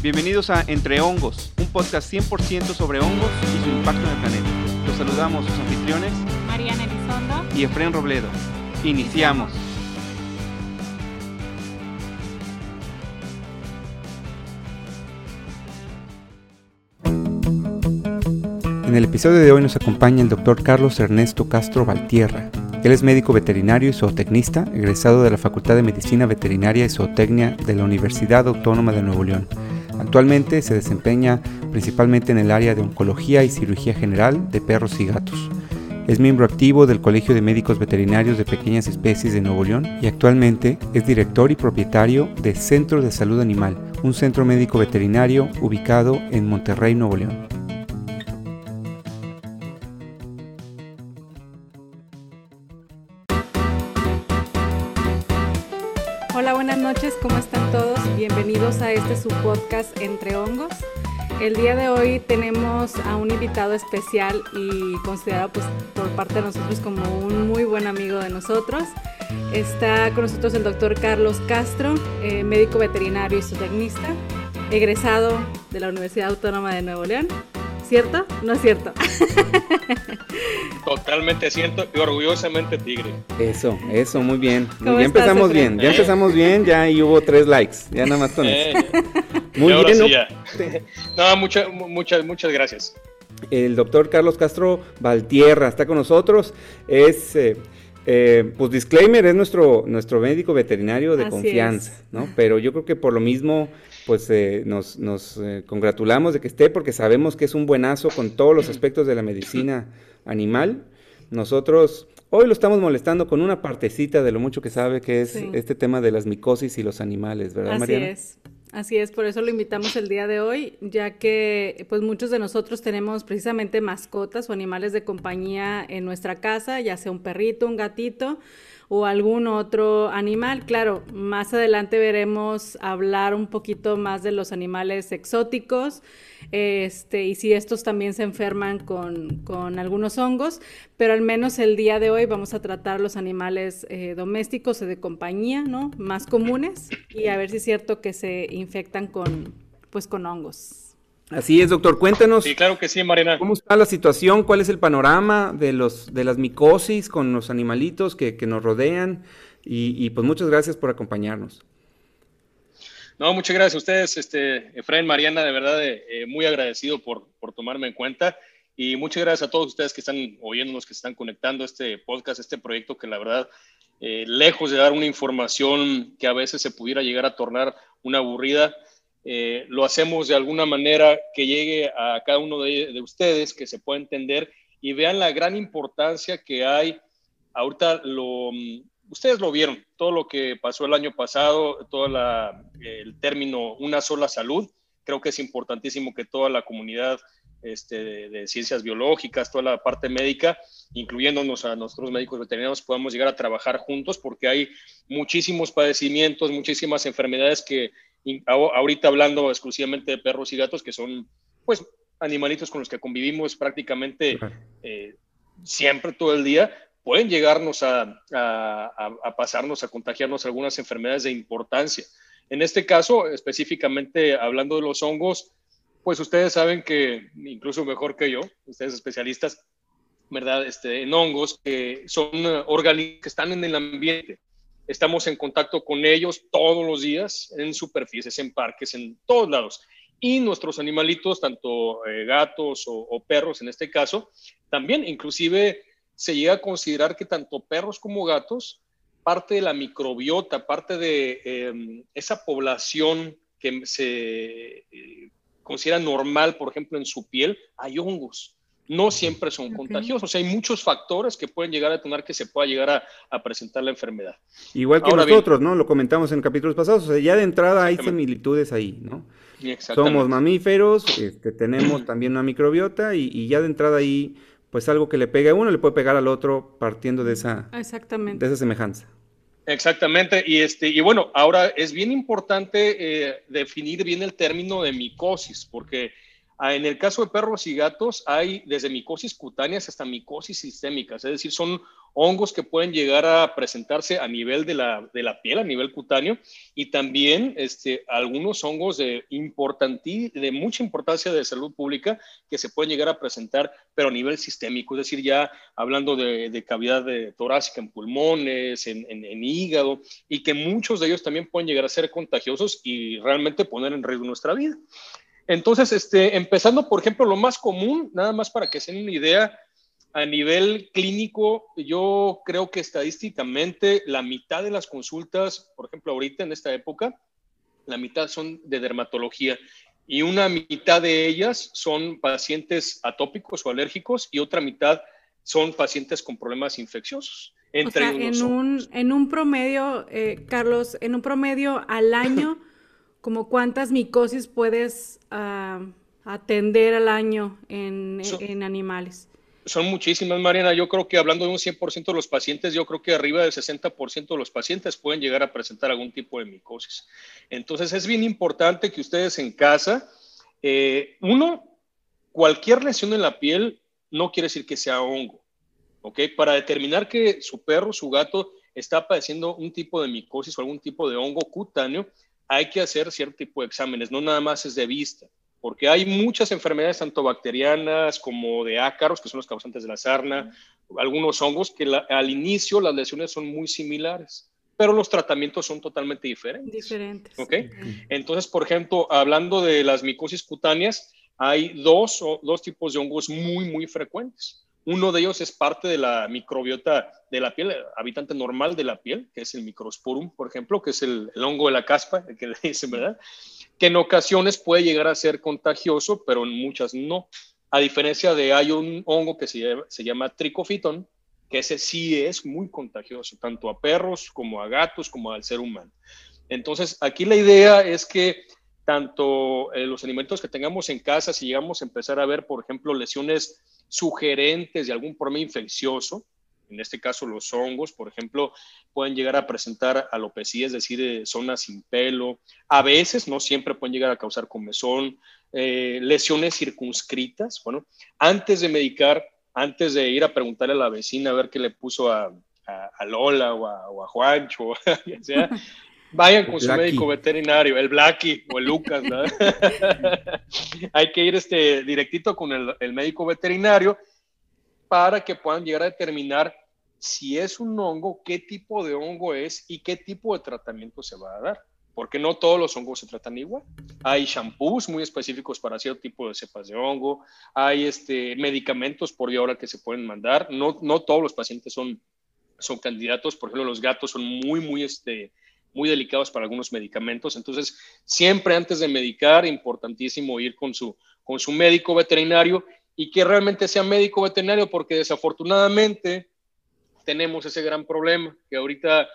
Bienvenidos a Entre Hongos, un podcast 100% sobre hongos y su impacto en el planeta. Los saludamos sus anfitriones, Mariana Elizondo y Efren Robledo. Iniciamos. En el episodio de hoy nos acompaña el doctor Carlos Ernesto Castro Valtierra. Él es médico veterinario y zootecnista, egresado de la Facultad de Medicina Veterinaria y Zootecnia de la Universidad Autónoma de Nuevo León. Actualmente se desempeña principalmente en el área de oncología y cirugía general de perros y gatos. Es miembro activo del Colegio de Médicos Veterinarios de Pequeñas Especies de Nuevo León y actualmente es director y propietario de Centro de Salud Animal, un centro médico veterinario ubicado en Monterrey, Nuevo León. Este su podcast Entre Hongos. El día de hoy tenemos a un invitado especial y considerado pues, por parte de nosotros como un muy buen amigo de nosotros. Está con nosotros el doctor Carlos Castro, eh, médico veterinario y zootecnista, egresado de la Universidad Autónoma de Nuevo León. ¿Cierto? No es cierto. Totalmente cierto y orgullosamente tigre. Eso, eso, muy bien. ¿Cómo ya estás, empezamos Efraín? bien, ya empezamos bien, ya ahí hubo tres likes, ya nada más con eso. Eh, Muy bien, sí ¿no? No, muchas, muchas, muchas gracias. El doctor Carlos Castro Valtierra está con nosotros. Es, eh, eh, pues disclaimer, es nuestro, nuestro médico veterinario de Así confianza, es. ¿no? Pero yo creo que por lo mismo, pues eh, nos, nos eh, congratulamos de que esté porque sabemos que es un buenazo con todos los aspectos de la medicina animal. Nosotros hoy lo estamos molestando con una partecita de lo mucho que sabe que es Sí. este tema de las micosis y los animales, ¿verdad, Así Mariana? es. Así es, por eso lo invitamos el día de hoy, ya que pues muchos de nosotros tenemos precisamente mascotas o animales de compañía en nuestra casa, ya sea un perrito, un gatito o algún otro animal. Claro, más adelante veremos hablar un poquito más de los animales exóticos, este, y si estos también se enferman con, con algunos hongos, pero al menos el día de hoy vamos a tratar los animales eh, domésticos o de compañía, ¿no? Más comunes y a ver si es cierto que se infectan con, pues, con hongos. Así es, doctor. Cuéntanos. Sí, claro que sí, Mariana. ¿Cómo está la situación? ¿Cuál es el panorama de los de las micosis con los animalitos que, que nos rodean? Y, y, pues muchas gracias por acompañarnos. No, muchas gracias a ustedes, este, Efraín, Mariana, de verdad, eh, eh, muy agradecido por, por tomarme en cuenta. Y muchas gracias a todos ustedes que están oyéndonos, que están conectando este podcast, este proyecto que la verdad, eh, lejos de dar una información que a veces se pudiera llegar a tornar una aburrida, eh, lo hacemos de alguna manera que llegue a cada uno de, de ustedes, que se pueda entender y vean la gran importancia que hay. Ahorita lo, mm, ustedes lo vieron, todo lo que pasó el año pasado, todo el término una sola salud. Creo que es importantísimo que toda la comunidad este, de, de, ciencias biológicas, toda la parte médica, incluyéndonos a nosotros médicos veterinarios, podamos llegar a trabajar juntos porque hay muchísimos padecimientos, muchísimas enfermedades que ahorita hablando exclusivamente de perros y gatos, que son pues animalitos con los que convivimos prácticamente eh, siempre, todo el día, pueden llegarnos a, a, a, pasarnos, a contagiarnos algunas enfermedades de importancia. En este caso, específicamente hablando de los hongos, pues ustedes saben que, incluso mejor que yo, ustedes especialistas, ¿verdad? Este, en hongos, que son organismos que están en el ambiente. Estamos en contacto con ellos todos los días, en superficies, en parques, en todos lados. Y nuestros animalitos, tanto eh, gatos o, perros en este caso, también inclusive se llega a considerar que tanto perros como gatos, parte de la microbiota, parte de eh, esa población que se eh, considera normal, por ejemplo, en su piel, hay hongos. No siempre son okay. contagiosos. O sea, hay muchos factores que pueden llegar a tener que se pueda llegar a, a presentar la enfermedad. Igual que Ahora nosotros, bien, ¿no? Lo comentamos en capítulos pasados. O sea, ya de entrada hay similitudes ahí, ¿no? Somos mamíferos, este, tenemos también una microbiota y, y ya de entrada ahí pues algo que le pegue a uno le puede pegar al otro partiendo de esa, Exactamente. De esa semejanza. Exactamente, y, este, y bueno, ahora es bien importante eh, definir bien el término de micosis, porque en el caso de perros y gatos hay desde micosis cutáneas hasta micosis sistémicas, es decir, son hongos que pueden llegar a presentarse a nivel de la, de la piel, a nivel cutáneo, y también este, algunos hongos de, de mucha importancia de salud pública que se pueden llegar a presentar, pero a nivel sistémico, es decir, ya hablando de, cavidad de torácica en pulmones, en, hígado, y que muchos de ellos también pueden llegar a ser contagiosos y realmente poner en riesgo nuestra vida. Entonces, este, empezando, por ejemplo, lo más común, nada más para que se den una idea, a nivel clínico, yo creo que estadísticamente la mitad de las consultas, por ejemplo, ahorita en esta época, la mitad son de dermatología y una mitad de ellas son pacientes atópicos o alérgicos y otra mitad son pacientes con problemas infecciosos. Entre o sea, en, un, en un promedio, eh, Carlos, en un promedio al año, como cuántas micosis puedes uh, atender al año en, en animales? son muchísimas, Mariana. Yo creo que hablando de un 100% de los pacientes, yo creo que arriba del 60% de los pacientes pueden llegar a presentar algún tipo de micosis. Entonces es bien importante que ustedes en casa, eh, uno, cualquier lesión en la piel no quiere decir que sea hongo, ¿ok? Para determinar que su perro, su gato está padeciendo un tipo de micosis o algún tipo de hongo cutáneo, hay que hacer cierto tipo de exámenes, no nada más es de vista porque hay muchas enfermedades, tanto bacterianas como de ácaros, que son los causantes de la sarna, algunos hongos, que al inicio las lesiones son muy similares, pero los tratamientos son totalmente diferentes. Diferentes. ¿Ok? Entonces, por ejemplo, hablando de las micosis cutáneas, hay dos, dos tipos de hongos muy, muy frecuentes. Uno de ellos es parte de la microbiota de la piel, habitante normal de la piel, que es el microsporum, por ejemplo, que es el, hongo de la caspa, el que le ¿verdad? que en ocasiones puede llegar a ser contagioso, pero en muchas no. A diferencia de hay un hongo que se llama, se llama tricofitón, que ese sí es muy contagioso, tanto a perros como a gatos como al ser humano. Entonces, aquí la idea es que tanto eh, los alimentos que tengamos en casa, si llegamos a empezar a ver, por ejemplo, lesiones sugerentes de algún problema infeccioso, en este caso los hongos, por ejemplo, pueden llegar a presentar alopecia, es decir, eh, zonas sin pelo. A veces, no siempre pueden llegar a causar comezón, eh, lesiones circunscritas. Bueno, antes de medicar, antes de ir a preguntarle a la vecina a ver qué le puso a, Lola o a, Juancho, ya sea, vayan con su médico veterinario, el Blacky o el Lucas. Hay que ir este, directito con el, el médico veterinario para que puedan llegar a determinar si es un hongo, qué tipo de hongo es y qué tipo de tratamiento se va a dar. Porque no todos los hongos se tratan igual. Hay shampoos muy específicos para cierto tipo de cepas de hongo. Hay este, medicamentos por vía oral que se pueden mandar. No, no todos los pacientes son, son candidatos. Por ejemplo, los gatos son muy, muy, este, muy delicados para algunos medicamentos. Entonces, siempre antes de medicar, importantísimo ir con su, con su médico veterinario y que realmente sea médico veterinario, porque desafortunadamente tenemos ese gran problema que ahorita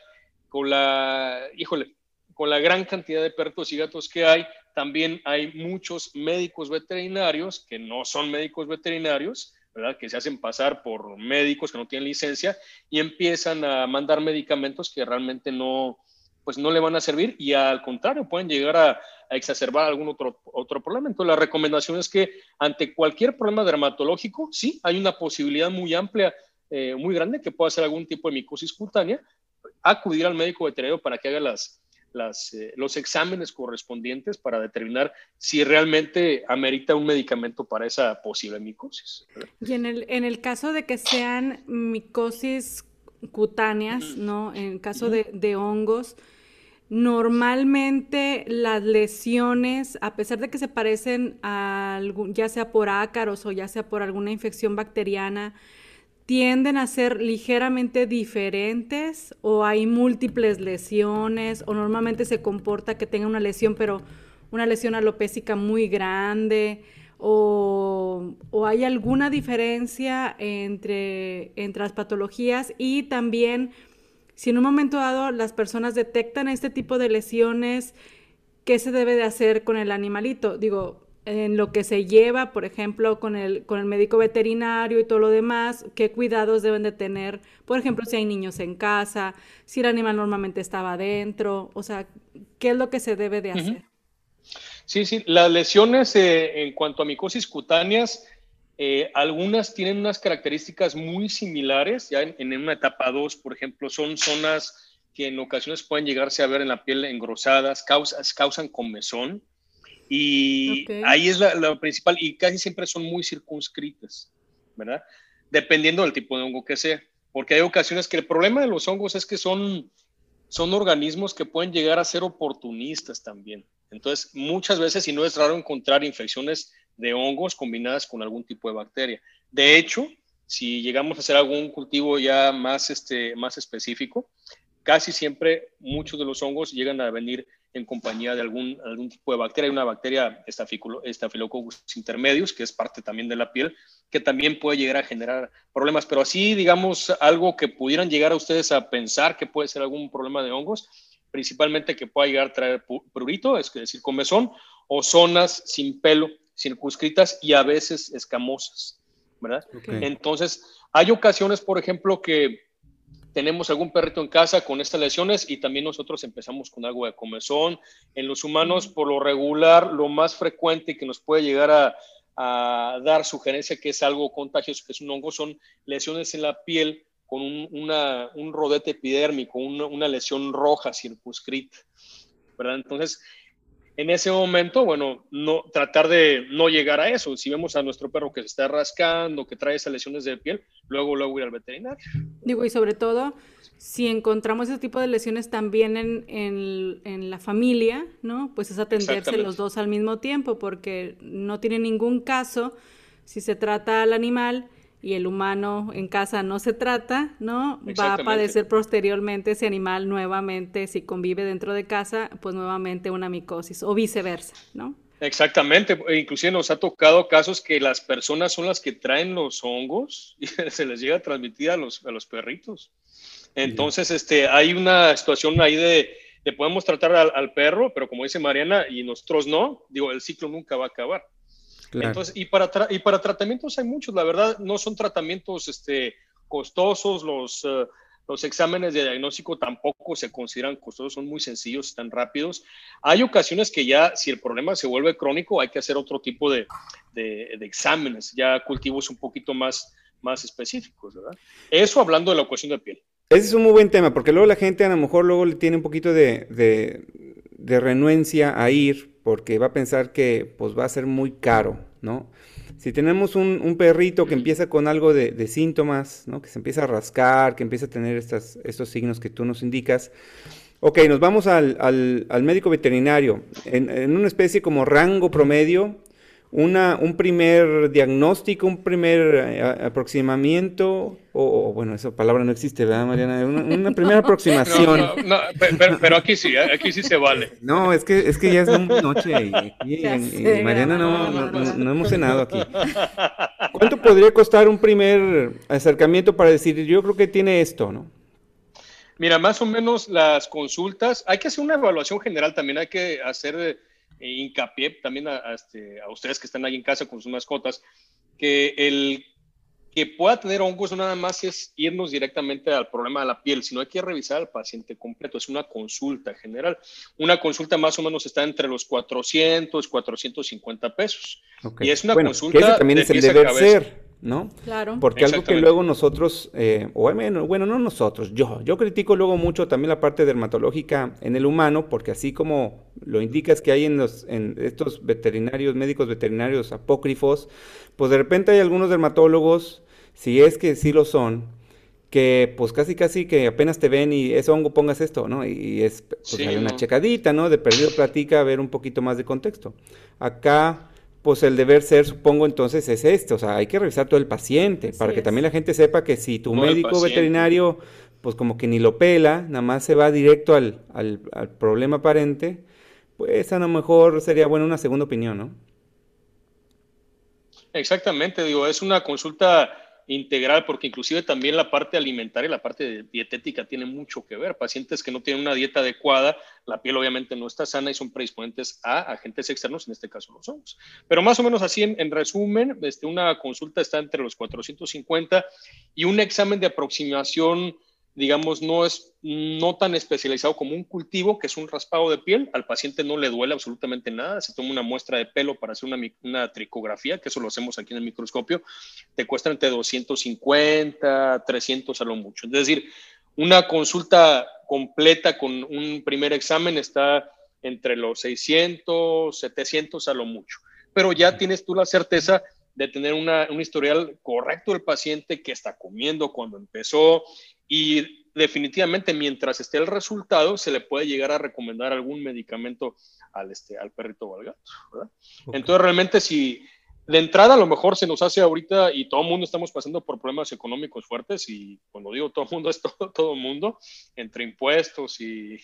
con la, híjole, con la gran cantidad de perros y gatos que hay, también hay muchos médicos veterinarios que no son médicos veterinarios, ¿verdad? Que se hacen pasar por médicos que no tienen licencia y empiezan a mandar medicamentos que realmente no, pues no le van a servir y al contrario pueden llegar a, exacerbar algún otro, otro problema. Entonces la recomendación es que ante cualquier problema dermatológico, sí, hay una posibilidad muy amplia, eh, muy grande que pueda ser algún tipo de micosis cutánea, acudir al médico veterinario para que haga las, las, eh, los exámenes correspondientes para determinar si realmente amerita un medicamento para esa posible micosis. Y en el, en el caso de que sean micosis cutáneas, ¿no? En caso de, de hongos, Normalmente las lesiones, a pesar de que se parecen a algún, ya sea por ácaros o ya sea por alguna infección bacteriana, tienden a ser ligeramente diferentes o hay múltiples lesiones o normalmente se comporta que tenga una lesión, pero una lesión alopésica muy grande o, o hay alguna diferencia entre, entre las patologías y también si en un momento dado las personas detectan este tipo de lesiones, ¿qué se debe de hacer con el animalito? Digo, en lo que se lleva, por ejemplo, con el, con el médico veterinario y todo lo demás, qué cuidados deben de tener, por ejemplo, si hay niños en casa, si el animal normalmente estaba adentro, o sea, ¿qué es lo que se debe de hacer? Sí, sí, las lesiones eh, en cuanto a micosis cutáneas, Eh, algunas tienen unas características muy similares, ya en, una etapa 2, por ejemplo, son zonas que en ocasiones pueden llegarse a ver en la piel engrosadas, causas, causan comezón, y ahí es la, principal, y casi siempre son muy circunscritas, ¿verdad? Dependiendo del tipo de hongo que sea, porque hay ocasiones que el problema de los hongos es que son, son organismos que pueden llegar a ser oportunistas también. Entonces, muchas veces, y no es raro encontrar infecciones de hongos combinadas con algún tipo de bacteria. De hecho, si llegamos a hacer algún cultivo ya más, este, más específico, casi siempre muchos de los hongos llegan a venir en compañía de algún, algún tipo de bacteria. Hay una bacteria Staphylococcus intermedius, que es parte también de la piel, que también puede llegar a generar problemas. Pero así, digamos, algo que pudieran llegar a ustedes a pensar que puede ser algún problema de hongos, principalmente que pueda llegar a traer prurito, es decir, comezón, o zonas sin pelo circunscritas y a veces escamosas, ¿verdad? Entonces, hay ocasiones, por ejemplo, que tenemos algún perrito en casa con estas lesiones y también nosotros empezamos con algo de comezón. En los humanos, por lo regular, lo más frecuente que nos puede llegar a, dar sugerencia que es algo contagioso, que es un hongo, son lesiones en la piel con un, rodete epidérmico, una, una lesión roja circunscrita, ¿verdad? Entonces, en ese momento, bueno, no, tratar de no llegar a eso. Si vemos a nuestro perro que se está rascando, que trae esas lesiones de piel, luego, luego ir al veterinario. Digo, y sobre todo, si encontramos ese tipo de lesiones también en, en, la familia, ¿no? Pues es atenderse los dos al mismo tiempo, porque no tiene ningún caso si se trata al animal y el humano en casa no se trata, ¿no? Va a padecer posteriormente ese animal nuevamente, si convive dentro de casa, pues nuevamente una micosis o viceversa, ¿no? Exactamente, e inclusive nos ha tocado casos que las personas son las que traen los hongos y se les llega a transmitir a los, a los perritos. Entonces, este, hay una situación ahí de, de podemos tratar al, al, perro, pero como dice Mariana, y nosotros no, digo, el ciclo nunca va a acabar. Entonces, y para, y para tratamientos hay muchos, la verdad, no son tratamientos este, costosos, los, eh, los exámenes de diagnóstico tampoco se consideran costosos, son muy sencillos, están rápidos. Hay ocasiones que ya, si el problema se vuelve crónico, hay que hacer otro tipo de, de, exámenes, ya cultivos un poquito más, más específicos, ¿verdad? Eso hablando de la cuestión de piel. Ese es un muy buen tema, porque luego la gente a lo mejor luego le tiene un poquito de, de, de renuencia a ir porque va a pensar que pues va a ser muy caro, ¿no? Si tenemos un, perrito que empieza con algo de, síntomas, ¿no? Que se empieza a rascar, que empieza a tener estas, estos signos que tú nos indicas, ok, nos vamos al, al, médico veterinario. En, en, una especie como rango promedio, una, un primer diagnóstico, un primer eh, aproximamiento, o, bueno, esa palabra no existe, ¿verdad, Mariana? Una, primera aproximación. No, pero, aquí sí, ¿eh? aquí sí se vale. No, es que, es que ya es noche y, Mariana no, no, hemos cenado aquí. ¿Cuánto podría costar un primer acercamiento para decir, yo creo que tiene esto, ¿no? Mira, más o menos las consultas, hay que hacer una evaluación general, también hay que hacer e hincapié también este, a, ustedes que están ahí en casa con sus mascotas, que el que pueda tener hongos no nada más es irnos directamente al problema de la piel, sino hay que revisar al paciente completo. Es una consulta general. Una consulta más o menos está entre los 400, 450 pesos. Y es una consulta. también es el deber ser. ¿No? Claro. Porque algo que luego nosotros, eh, o bueno, bueno, no nosotros, yo, yo critico luego mucho también la parte dermatológica en el humano, porque así como lo indicas que hay en, los, en estos veterinarios, médicos veterinarios apócrifos, pues de repente hay algunos dermatólogos, si es que sí lo son, que pues casi casi que apenas te ven y es hongo, pongas esto, ¿no? Y es, pues hay una checadita, ¿no? De perdido platica, a ver un poquito más de contexto. Acá pues el deber ser, supongo, entonces es este, o sea, hay que revisar todo el paciente, para que también la gente sepa que si tu médico veterinario, pues como que ni lo pela, nada más se va directo al, al, al, problema aparente, pues a lo mejor sería bueno una segunda opinión, ¿no? Exactamente, digo, es una consulta integral, porque inclusive también la parte alimentaria, la parte dietética tiene mucho que ver. Pacientes que no tienen una dieta adecuada, la piel obviamente no está sana y son predisponentes a agentes externos, en este caso los hongos. Pero más o menos así, en, resumen, este, una consulta está entre los 450 y un examen de aproximación digamos, no es no tan especializado como un cultivo, que es un raspado de piel. Al paciente no le duele absolutamente nada. Se toma una muestra de pelo para hacer una, una tricografía, que eso lo hacemos aquí en el microscopio. Te cuesta entre 250, 300 a lo mucho. Es decir, una consulta completa con un primer examen está entre los 600, 700 a lo mucho. Pero ya tienes tú la certeza de tener una, un historial correcto del paciente que está comiendo cuando empezó y definitivamente mientras esté el resultado se le puede llegar a recomendar algún medicamento al, este, al perrito o al gato. Entonces realmente si de entrada a lo mejor se nos hace ahorita y todo el mundo estamos pasando por problemas económicos fuertes y cuando digo todo el mundo es todo, todo mundo, entre impuestos y,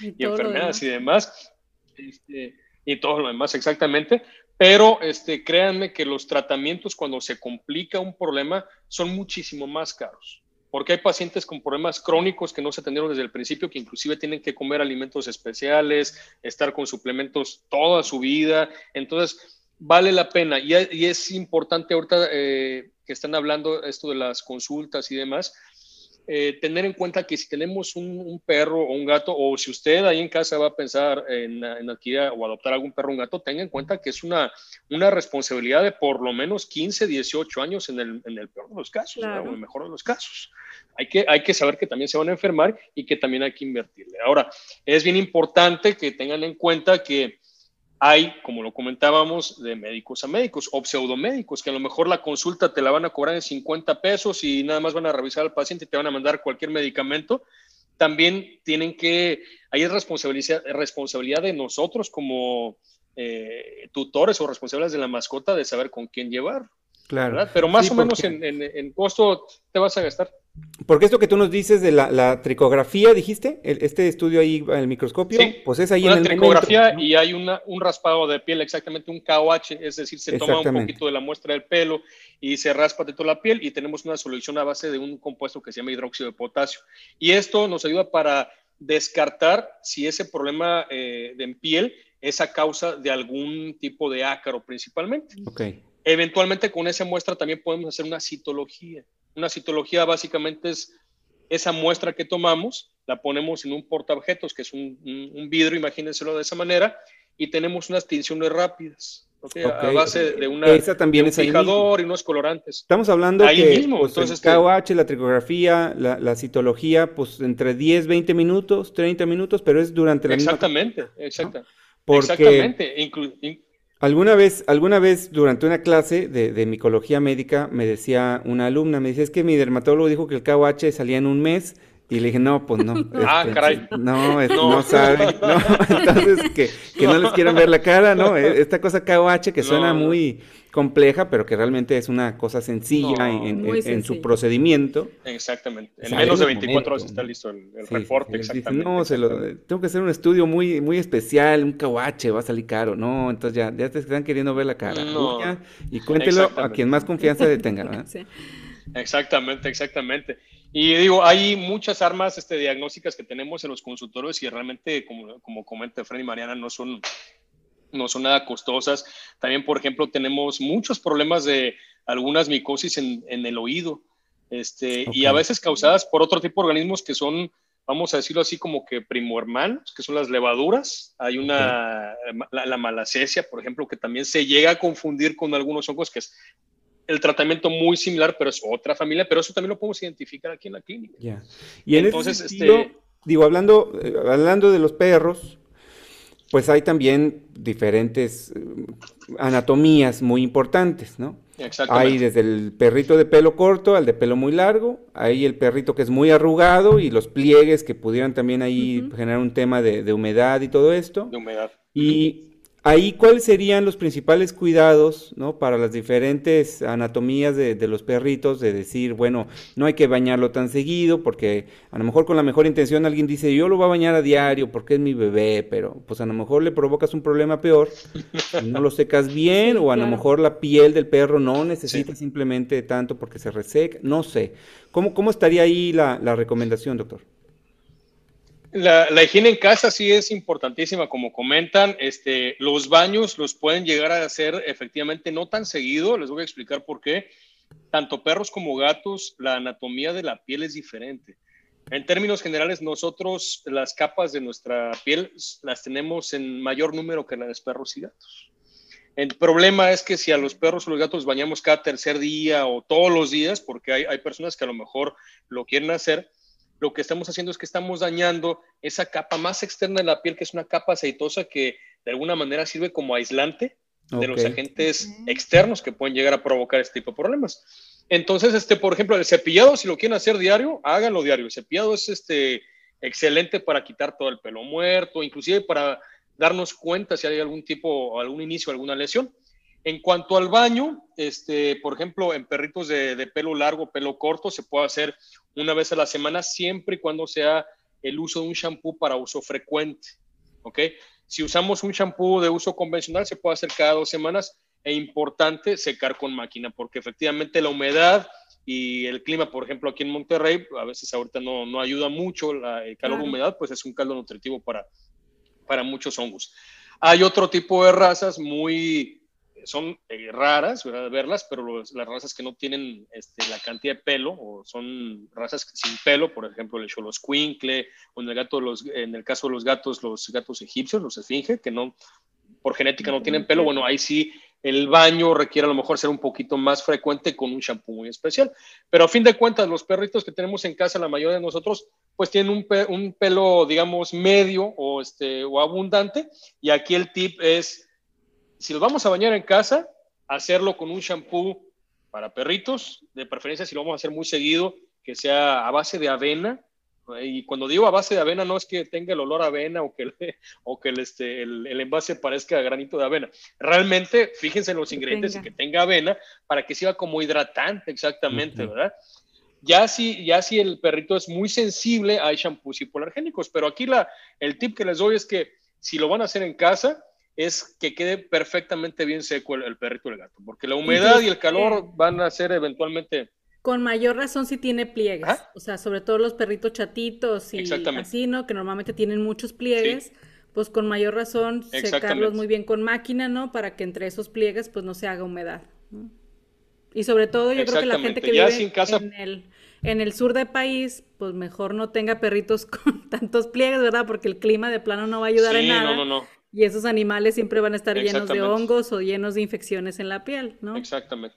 y, enfermedades y demás. Este, y todo lo demás exactamente, pero este, créanme que los tratamientos cuando se complica un problema son muchísimo más caros, porque hay pacientes con problemas crónicos que no se atendieron desde el principio, que inclusive tienen que comer alimentos especiales, estar con suplementos toda su vida. Entonces, vale la pena. Y, es importante ahorita eh, que están hablando esto de las consultas y demás, eh, tener en cuenta que si tenemos un, perro o un gato, o si usted ahí en casa va a pensar en, adquirir o adoptar algún perro o un gato, tenga en cuenta que es una, una responsabilidad de por lo menos 15, 18 años en el, en el peor de los casos, o en el mejor de los casos. Hay que, hay que saber que también se van a enfermar y que también hay que invertirle. Ahora, es bien importante que tengan en cuenta que hay, como lo comentábamos, de médicos a médicos o pseudomédicos, que a lo mejor la consulta te la van a cobrar en 50 pesos y nada más van a revisar al paciente y te van a mandar cualquier medicamento. También tienen que, ahí es responsabilidad, de nosotros como eh, tutores o responsables de la mascota de saber con quién llevar. Claro. Pero más o menos en, en costo te vas a gastar porque esto que tú nos dices de la, tricografía, dijiste, este estudio ahí en el microscopio, pues es ahí en el tricografía y hay una, un raspado de piel, exactamente un KOH, es decir, se toma un poquito de la muestra del pelo y se raspa de toda la piel y tenemos una solución a base de un compuesto que se llama hidróxido de potasio. Y esto nos ayuda para descartar si ese problema eh, de piel es a causa de algún tipo de ácaro principalmente. Okay. Eventualmente con esa muestra también podemos hacer una citología. Una citología básicamente es esa muestra que tomamos, la ponemos en un portaobjetos, que es un, vidrio, imagínenselo de esa manera, y tenemos unas tinciones rápidas. A base de, una, esa también un fijador y unos colorantes. Estamos hablando ahí que mismo. Pues, Entonces, el KOH, la tricografía, la, citología, pues entre 10, 20 minutos, 30 minutos, pero es durante la Exactamente, misma... exactamente. Exactamente. Alguna vez, alguna vez durante una clase de, de, micología médica me decía una alumna, me dice, es que mi dermatólogo dijo que el KOH salía en un mes y le dije, no, pues no. ah, este, caray. No, no. sabe. No. Entonces, que, que no les quieran ver la cara, ¿no? E, esta cosa KOH que suena muy compleja, pero que realmente es una cosa sencilla en, su procedimiento. Exactamente. En menos de 24 horas está listo el, reporte, exactamente. no, se lo, tengo que hacer un estudio muy, muy especial, un KOH va a salir caro. No, entonces ya, ya te están queriendo ver la cara. y cuéntelo a quien más confianza le tenga, ¿verdad? Sí. Exactamente, exactamente. Y digo, hay muchas armas este, diagnósticas que tenemos en los consultorios y realmente, como, como comenta Freddy y Mariana, no son, no son nada costosas. También, por ejemplo, tenemos muchos problemas de algunas micosis en, en el oído este, y a veces causadas por otro tipo de organismos que son, vamos a decirlo así, como que primo hermanos, que son las levaduras. Hay una, la, la, malacesia, por ejemplo, que también se llega a confundir con algunos hongos que es el tratamiento muy similar, pero es otra familia, pero eso también lo podemos identificar aquí en la clínica. Ya. Y entonces, este... digo, hablando, eh, hablando de los perros, pues hay también diferentes eh, anatomías muy importantes, ¿no? Hay desde el perrito de pelo corto al de pelo muy largo, hay el perrito que es muy arrugado y los pliegues que pudieran también ahí generar un tema de, de, humedad y todo esto. De humedad. Y Ahí, ¿cuáles serían los principales cuidados ¿no? para las diferentes anatomías de, los perritos? De decir, bueno, no hay que bañarlo tan seguido, porque a lo mejor con la mejor intención alguien dice, yo lo voy a bañar a diario porque es mi bebé, pero pues a lo mejor le provocas un problema peor, no lo secas bien, o a lo mejor la piel del perro no necesita simplemente tanto porque se reseca, no sé. ¿Cómo, cómo estaría ahí la, la recomendación, doctor? La, higiene en casa sí es importantísima, como comentan. Este, los baños los pueden llegar a hacer efectivamente no tan seguido. Les voy a explicar por qué. Tanto perros como gatos, la anatomía de la piel es diferente. En términos generales, nosotros las capas de nuestra piel las tenemos en mayor número que las de perros y gatos. El problema es que si a los perros o los gatos bañamos cada tercer día o todos los días, porque hay, hay personas que a lo mejor lo quieren hacer, lo que estamos haciendo es que estamos dañando esa capa más externa de la piel, que es una capa aceitosa que de alguna manera sirve como aislante de los agentes externos que pueden llegar a provocar este tipo de problemas. Entonces, este, por ejemplo, el cepillado, si lo quieren hacer diario, háganlo diario. El cepillado es este, excelente para quitar todo el pelo muerto, inclusive para darnos cuenta si hay algún tipo, algún inicio, alguna lesión. En cuanto al baño, este, por ejemplo, en perritos de, de, pelo largo, pelo corto, se puede hacer una vez a la semana, siempre y cuando sea el uso de un shampoo para uso frecuente. ¿Ok? Si usamos un shampoo de uso convencional, se puede hacer cada dos semanas. Es importante secar con máquina, porque efectivamente la humedad y el clima, por ejemplo, aquí en Monterrey, a veces ahorita no, no ayuda mucho, la, el calor humedad, pues es un caldo nutritivo para, para muchos hongos. Hay otro tipo de razas muy, son eh, raras verlas, pero las razas que no tienen este, la cantidad de pelo o son razas sin pelo, por ejemplo el Xoloscuincle o en el, gato, en el caso de los gatos, los gatos egipcios, los esfinge, que no, por genética no tienen pelo, bueno, ahí sí el baño requiere a lo mejor ser un poquito más frecuente con un shampoo muy especial. Pero a fin de cuentas, los perritos que tenemos en casa, la mayoría de nosotros, pues tienen un, un pelo, digamos, medio o, este, o abundante. Y aquí el tip es si los vamos a bañar en casa, hacerlo con un shampoo para perritos, de preferencia si lo vamos a hacer muy seguido, que sea a base de avena. Y cuando digo a base de avena, no es que tenga el olor a avena o que, el, o que el, este, el, envase parezca granito de avena. Realmente, fíjense en los ingredientes y que tenga avena para que sea como hidratante, exactamente, ¿verdad? Ya si, ya si el perrito es muy sensible, hay shampoos hipoalergénicos, pero aquí la, el tip que les doy es que si lo van a hacer en casa, es que quede perfectamente bien seco el, perrito o el gato, porque la humedad y el calor van a ser eventualmente... Con mayor razón si tiene pliegues, o sea, sobre todo los perritos chatitos y así, ¿no? Que normalmente tienen muchos pliegues, pues con mayor razón secarlos muy bien con máquina, ¿no? Para que entre esos pliegues pues no se haga humedad. Y sobre todo yo creo que la gente que vive en, el, en el sur del país, pues mejor no tenga perritos con tantos pliegues, ¿verdad? Porque el clima de plano no va a ayudar en nada. No, no, no. Y esos animales siempre van a estar llenos de hongos o llenos de infecciones en la piel, ¿no? Exactamente.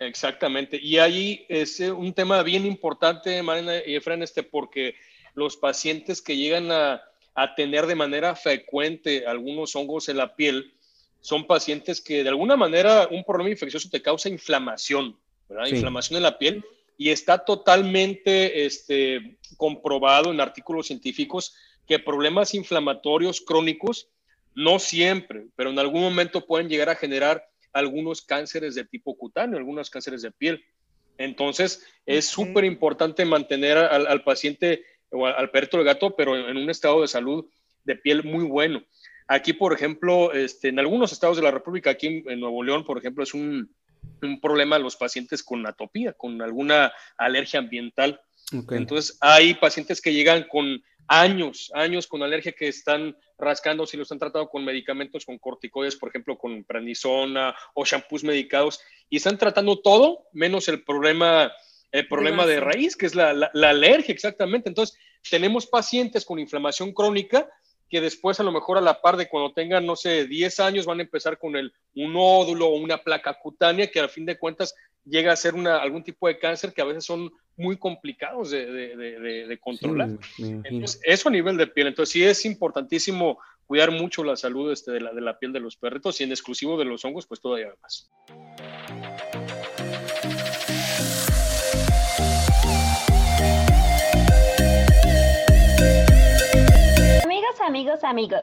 Exactamente. Y ahí es eh, un tema bien importante, Marina y Efraín, este, porque los pacientes que llegan a, a, tener de manera frecuente algunos hongos en la piel son pacientes que de alguna manera un problema infeccioso te causa inflamación, ¿verdad? Inflamación en la piel. Y está totalmente este, comprobado en artículos científicos que problemas inflamatorios crónicos no siempre, pero en algún momento pueden llegar a generar algunos cánceres de tipo cutáneo, algunos cánceres de piel. Entonces, es súper importante mantener al, paciente o al, perrito del gato, pero en, un estado de salud de piel muy bueno. Aquí, por ejemplo, este, en algunos estados de la República, aquí en, Nuevo León, por ejemplo, es un, un, problema los pacientes con atopía, con alguna alergia ambiental. Entonces, hay pacientes que llegan con años, años con alergia que están rascando si lo están tratando con medicamentos, con corticoides, por ejemplo, con prednisona o shampoos medicados, y están tratando todo menos el problema, el problema de raíz, que es la, la, alergia, exactamente. Entonces, tenemos pacientes con inflamación crónica que después a lo mejor a la par de cuando tengan, no sé, 10 años van a empezar con el, un nódulo o una placa cutánea que al fin de cuentas llega a ser una, algún tipo de cáncer que a veces son muy complicados de, de, de, controlar. eso a nivel de piel. Entonces, sí es importantísimo cuidar mucho la salud este, de, la, de la piel de los perritos y en exclusivo de los hongos, pues todavía más. Amigos, amigos, amigos,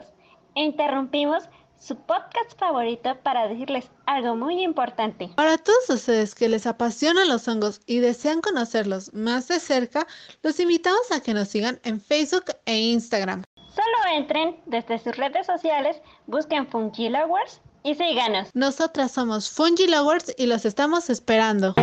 interrumpimos su podcast favorito para decirles algo muy importante. Para todos ustedes que les apasionan los hongos y desean conocerlos más de cerca, los invitamos a que nos sigan en Facebook e Instagram. Solo entren desde sus redes sociales, busquen Fungi Lovers y síganos. Nosotras somos Fungi Lovers y los estamos esperando.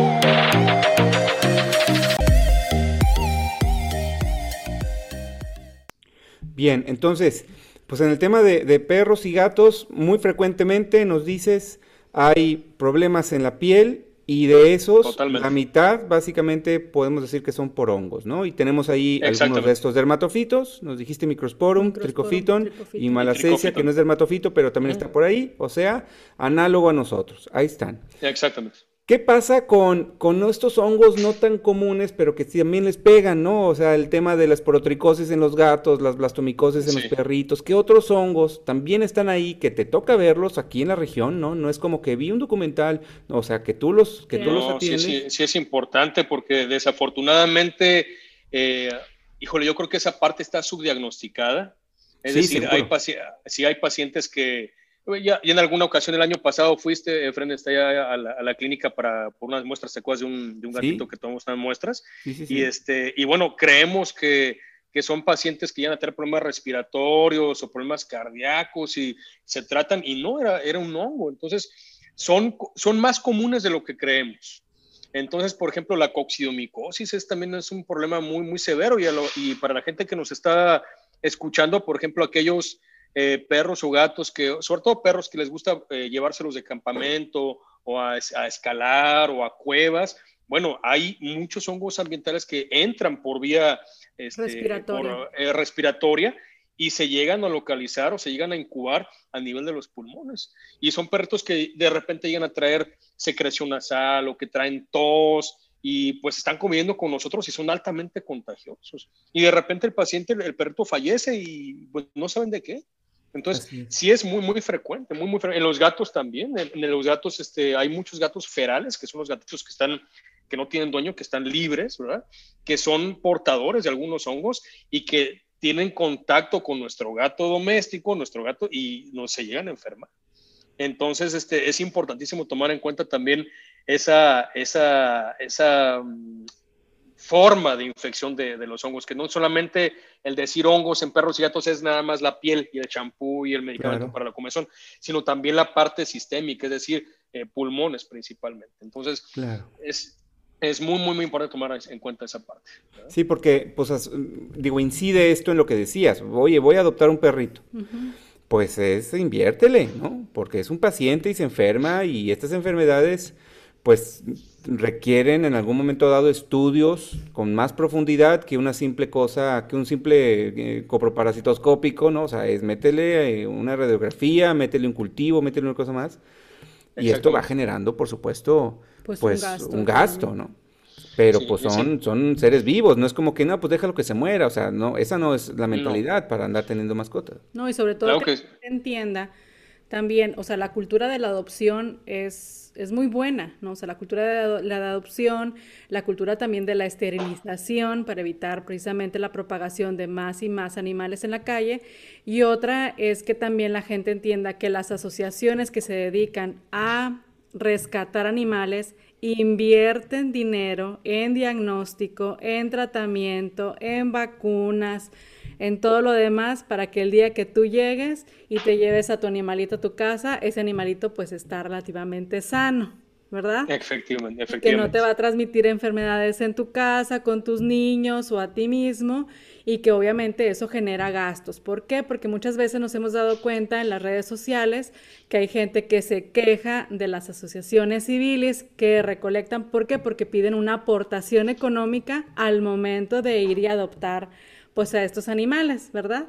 Bien, entonces, pues en el tema de, perros y gatos, muy frecuentemente nos dices hay problemas en la piel Y de esos, la mitad básicamente podemos decir que son por hongos, ¿no? Y tenemos ahí algunos de estos dermatofitos, nos dijiste microsporum, tricofiton, y malacesia, que no es dermatofito, pero también está por ahí, o sea, análogo a nosotros. Ahí están. Exactamente. ¿Qué pasa con, con estos hongos no tan comunes, pero que también les pegan, ¿no? O sea, el tema de la esporotricosis en los gatos, las blastomicosis en los perritos. ¿Qué otros hongos también están ahí que te toca verlos aquí en la región, ¿no? No es como que vi un documental, o sea, que tú los, que tú los atiendes. Sí, sí, sí, es importante porque desafortunadamente, eh, híjole, yo creo que esa parte está subdiagnosticada. Es decir, hay si hay pacientes que ya, y en alguna ocasión el año pasado fuiste, Efren, está ya a la, clínica para por unas muestras secuas de un, de un gatito que tomamos unas muestras. y, este, y bueno, creemos que, que, son pacientes que llegan a tener problemas respiratorios o problemas cardíacos y se tratan, y no, era, era un hongo. Entonces, son, son más comunes de lo que creemos. Entonces, por ejemplo, la coccidomicosis es, también es un problema muy, muy severo y, y para la gente que nos está escuchando, por ejemplo, aquellos eh, perros o gatos que, sobre todo perros que les gusta eh, llevárselos de campamento o a, escalar o a cuevas. Bueno, hay muchos hongos ambientales que entran por vía este, respiratoria. Eh, respiratoria y se llegan a localizar o se llegan a incubar a nivel de los pulmones. Y son perritos que de repente llegan a traer secreción nasal o que traen tos y pues están comiendo con nosotros y son altamente contagiosos. Y de repente el paciente, el perrito fallece y pues, no saben de qué. Entonces, sí es muy, muy frecuente, muy, muy frecuente. En los gatos también, en, los gatos este, hay muchos gatos ferales, que son los gatitos que están que no tienen dueño, que están libres, ¿verdad? Que son portadores de algunos hongos y que tienen contacto con nuestro gato doméstico, nuestro gato, y no se llegan a enfermar. Entonces, este, es importantísimo tomar en cuenta también esa, esa, esa mm, forma de infección de, los hongos, que no solamente el decir hongos en perros y gatos es nada más la piel y el champú y el medicamento para la comezón, sino también la parte sistémica, es decir, eh, pulmones principalmente. Entonces, es, es muy, muy, muy importante tomar en cuenta esa parte. Sí, porque, pues, digo, incide esto en lo que decías. Oye, voy a adoptar un perrito. Pues es, inviértele, ¿no? Porque es un paciente y se enferma y estas enfermedades pues requieren en algún momento dado estudios con más profundidad que una simple cosa, que un simple eh, coproparasitoscópico, ¿no? O sea, es métele eh, una radiografía, métele un cultivo, métele una cosa más. Y esto va generando, por supuesto, pues, un pues, gasto, ¿no? Pero pues son, son seres vivos, no es como que no, pues déjalo que se muera, o sea, no, esa no es la mentalidad para andar teniendo mascotas. No, y sobre todo que, que entienda también, o sea, la cultura de la adopción es es muy buena, ¿no? O sea, la cultura de la, adopción, la cultura también de la esterilización para evitar precisamente la propagación de más y más animales en la calle. Y otra es que también la gente entienda que las asociaciones que se dedican a rescatar animales invierten dinero en diagnóstico, en tratamiento, en vacunas, en todo lo demás para que el día que tú llegues y te lleves a tu animalito a tu casa, ese animalito pues está relativamente sano, ¿verdad? Efectivamente, efectivamente. Que no te va a transmitir enfermedades en tu casa, con tus niños o a ti mismo y que obviamente eso genera gastos. ¿Por qué? Porque muchas veces nos hemos dado cuenta en las redes sociales que hay gente que se queja de las asociaciones civiles que recolectan. ¿Por qué? Porque piden una aportación económica al momento de ir y adoptar pues a estos animales, ¿verdad?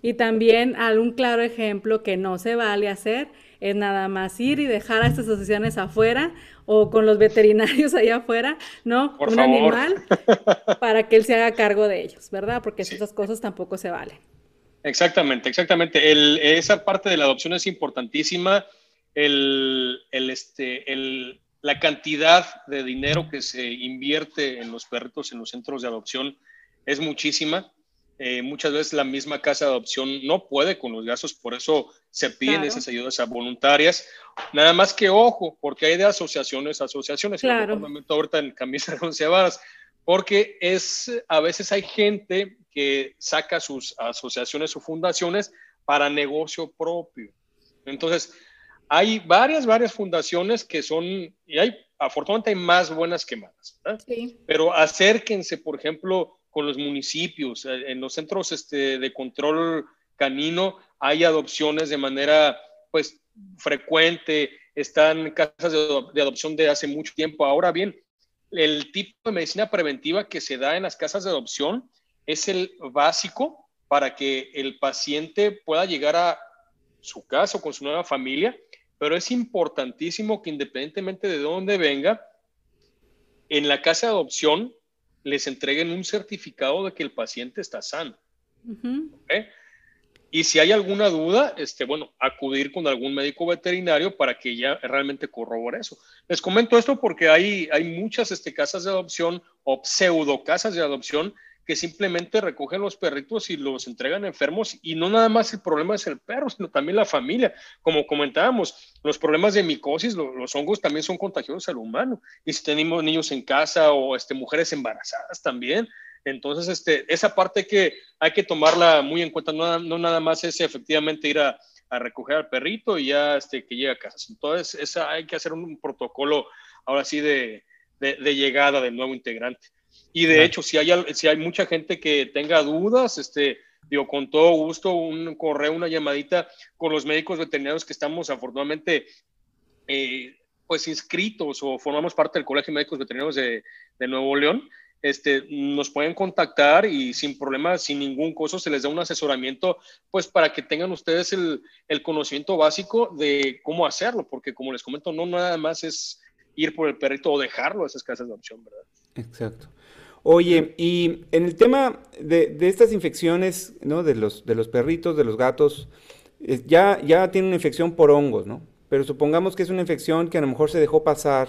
Y también algún claro ejemplo que no se vale hacer es nada más ir y dejar a estas asociaciones afuera o con los veterinarios allá afuera, ¿no? Un animal para que él se haga cargo de ellos, ¿verdad? Porque esas cosas tampoco se valen. Exactamente, exactamente. esa parte de la adopción es importantísima. El, este, el, la cantidad de dinero que se invierte en los perritos en los centros de adopción es muchísima. Eh, muchas veces la misma casa de adopción no puede con los gastos, por eso se piden esas ayudas a voluntarias. Nada más que ojo, porque hay de asociaciones asociaciones, claro. ahorita en camisas bronceadas, porque es, a veces hay gente que saca sus asociaciones o fundaciones para negocio propio. Entonces, hay varias, varias fundaciones que son, y hay, afortunadamente hay más buenas que malas, sí. pero acérquense, por ejemplo, con los municipios. Eh, en los centros este, de control canino hay adopciones de manera, pues, frecuente, están casas de, adopción de hace mucho tiempo. Ahora bien, el tipo de medicina preventiva que se da en las casas de adopción es el básico para que el paciente pueda llegar a su casa o con su nueva familia, pero es importantísimo que independientemente de dónde venga, en la casa de adopción les entreguen un certificado de que el paciente está sano. Y si hay alguna duda, este, bueno, acudir con algún médico veterinario para que ya realmente corrobore eso. Les comento esto porque hay, hay muchas este, casas de adopción o pseudo casas de adopción que simplemente recogen los perritos y los entregan enfermos y no nada más el problema es el perro, sino también la familia. Como comentábamos, los problemas de micosis, los hongos también son contagiosos al humano. Y si tenemos niños en casa o este, mujeres embarazadas también, entonces, este, esa parte que hay que tomarla muy en cuenta, no, no nada más es efectivamente ir a, a, recoger al perrito y ya este, que llegue a casa. Entonces, esa, hay que hacer un, protocolo ahora sí de, de, de, llegada del nuevo integrante. Y de hecho, si hay, si hay mucha gente que tenga dudas, este, digo, con todo gusto, un correo, una llamadita con los médicos veterinarios que estamos afortunadamente eh, pues inscritos o formamos parte del Colegio de Médicos Veterinarios de, de, Nuevo León, este, nos pueden contactar y sin problema, sin ningún costo, se les da un asesoramiento, pues para que tengan ustedes el, el conocimiento básico de cómo hacerlo, porque como les comento, no nada más es ir por el perrito o dejarlo a esas casas de opción, ¿verdad? Exacto. Oye, y en el tema de, estas infecciones, ¿no? De los, de los perritos, de los gatos, ya, ya tienen una infección por hongos, ¿no? Pero supongamos que es una infección que a lo mejor se dejó pasar,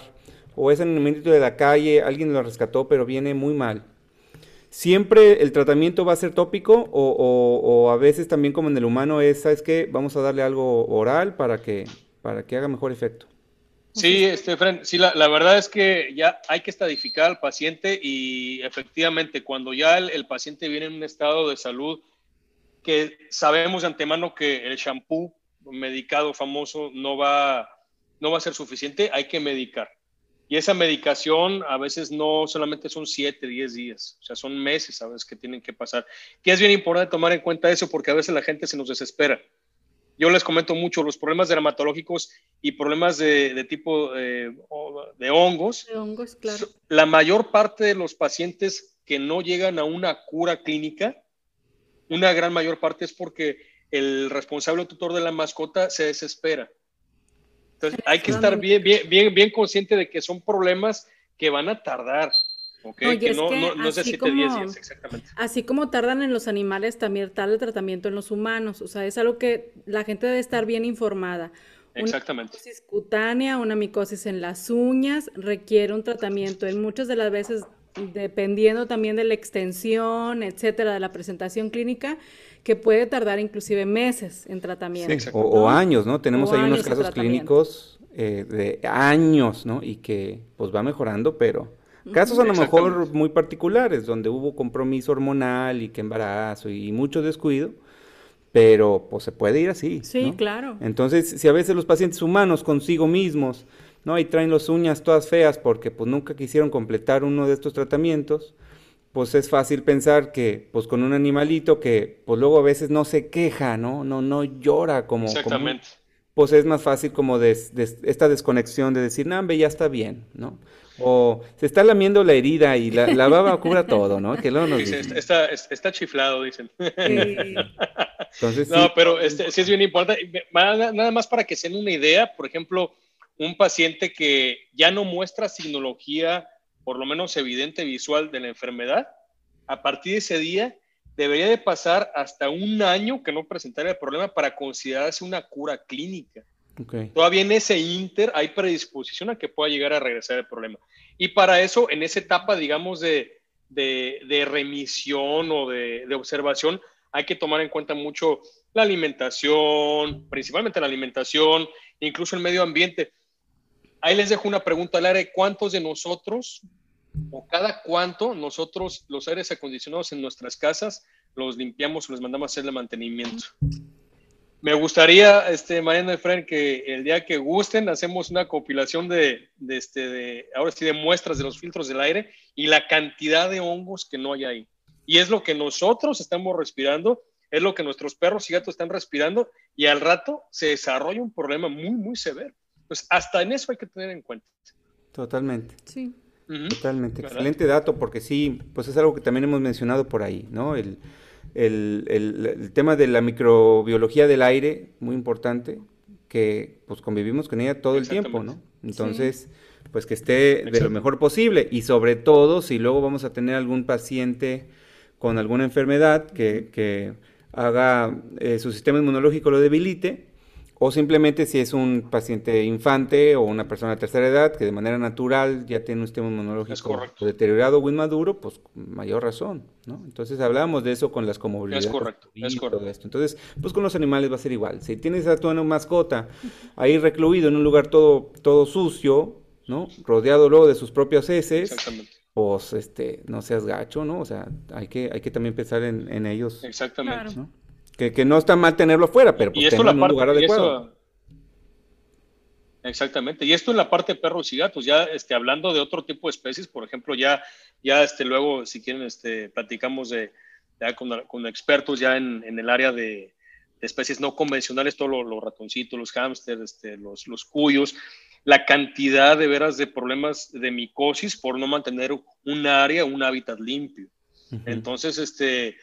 o es en el momento de la calle, alguien lo rescató, pero viene muy mal. ¿Siempre el tratamiento va a ser tópico o, o, a veces también como en el humano es, ¿sabes qué? Vamos a darle algo oral para que, para que haga mejor efecto? Sí, este, sí, la, la, verdad es que ya hay que estadificar al paciente y efectivamente cuando ya el, el, paciente viene en un estado de salud que sabemos de antemano que el shampoo medicado famoso no va, no va a ser suficiente, hay que medicar. Y esa medicación a veces no solamente son 7, 10 días, o sea, son meses a veces que tienen que pasar. Que es bien importante tomar en cuenta eso porque a veces la gente se nos desespera yo les comento mucho los problemas dermatológicos y problemas de, tipo eh, de hongos. De hongos, claro. La mayor parte de los pacientes que no llegan a una cura clínica, una gran mayor parte es porque el responsable o tutor de la mascota se desespera. Entonces, hay que estar bien, bien, bien, bien consciente de que son problemas que van a tardar. Okay, que no, no, no es como, 10 días, exactamente. Así como tardan en los animales, también tarda el tratamiento en los humanos. O sea, es algo que la gente debe estar bien informada. Exactamente. Una micosis cutánea, una micosis en las uñas, requiere un tratamiento. En muchas de las veces, dependiendo también de la extensión, etcétera, de la presentación clínica, que puede tardar inclusive meses en tratamiento. Sí, o, o, años, ¿no? Tenemos ahí unos casos clínicos eh, de años, ¿no? Y que pues va mejorando, pero Casos a lo mejor muy particulares, donde hubo compromiso hormonal y que embarazo y mucho descuido, pero pues se puede ir así. Sí, claro. Entonces, si a veces los pacientes humanos consigo mismos, ¿no? Y traen las uñas todas feas porque pues nunca quisieron completar uno de estos tratamientos, pues es fácil pensar que pues con un animalito que pues luego a veces no se queja, ¿no? No, no llora como... Exactamente. Pues es más fácil como esta desconexión de decir, no, ya está bien, ¿no? O se está lamiendo la herida y la, la baba cura todo, ¿no? Que luego nos está, está, chiflado, dicen. Entonces, no, pero este, sí es bien importante. Nada más para que se den una idea, por ejemplo, un paciente que ya no muestra signología, por lo menos evidente visual de la enfermedad, a partir de ese día debería de pasar hasta un año que no presentara el problema para considerarse una cura clínica. Todavía en ese inter hay predisposición a que pueda llegar a regresar el problema. Y para eso, en esa etapa, digamos, de, de, remisión o de, de, observación, hay que tomar en cuenta mucho la alimentación, principalmente la alimentación, incluso el medio ambiente. Ahí les dejo una pregunta al aire. ¿Cuántos de nosotros, o cada cuánto, nosotros los aires acondicionados en nuestras casas, los limpiamos o les mandamos a hacer el mantenimiento? Me gustaría, este, Mariano Efraín, que el día que gusten hacemos una compilación de, de, este, de, ahora sí, de muestras de los filtros del aire y la cantidad de hongos que no hay ahí. Y es lo que nosotros estamos respirando es lo que nuestros perros y gatos están respirando y al rato se desarrolla un problema muy, muy severo. Pues hasta en eso hay que tener en cuenta. Totalmente. Sí. Totalmente. Excelente dato, porque sí, pues es algo que también hemos mencionado por ahí, ¿no? El, el, el, tema de la microbiología del aire, muy importante, que pues convivimos con ella todo el tiempo, ¿no? Entonces, pues que esté de lo mejor posible y sobre todo si luego vamos a tener algún paciente con alguna enfermedad que, que haga eh, su sistema inmunológico lo debilite, o simplemente si es un paciente infante o una persona de tercera edad que de manera natural ya tiene un sistema inmunológico deteriorado o inmaduro, pues mayor razón, ¿no? Entonces hablábamos de eso con las comorbilidades. Es correcto, es correcto. esto. Entonces, pues con los animales va a ser igual. Si tienes a tu mascota ahí recluido en un lugar todo, todo sucio, ¿no? Rodeado luego de sus propios heces. Pues, este, no seas gacho, ¿no? O sea, hay que, hay que también pensar en, en ellos. Exactamente. ¿no? Que, no está mal tenerlo fuera, pero pues en un lugar adecuado. exactamente. Y esto en la parte de perros y gatos, ya este, hablando de otro tipo de especies, por ejemplo, ya, ya este, luego, si quieren, este, platicamos de, con, expertos ya en, el área de, especies no convencionales, todos los, ratoncitos, los hámsters, este, los, los cuyos, la cantidad de veras de problemas de micosis por no mantener un área, un hábitat limpio. Entonces, este,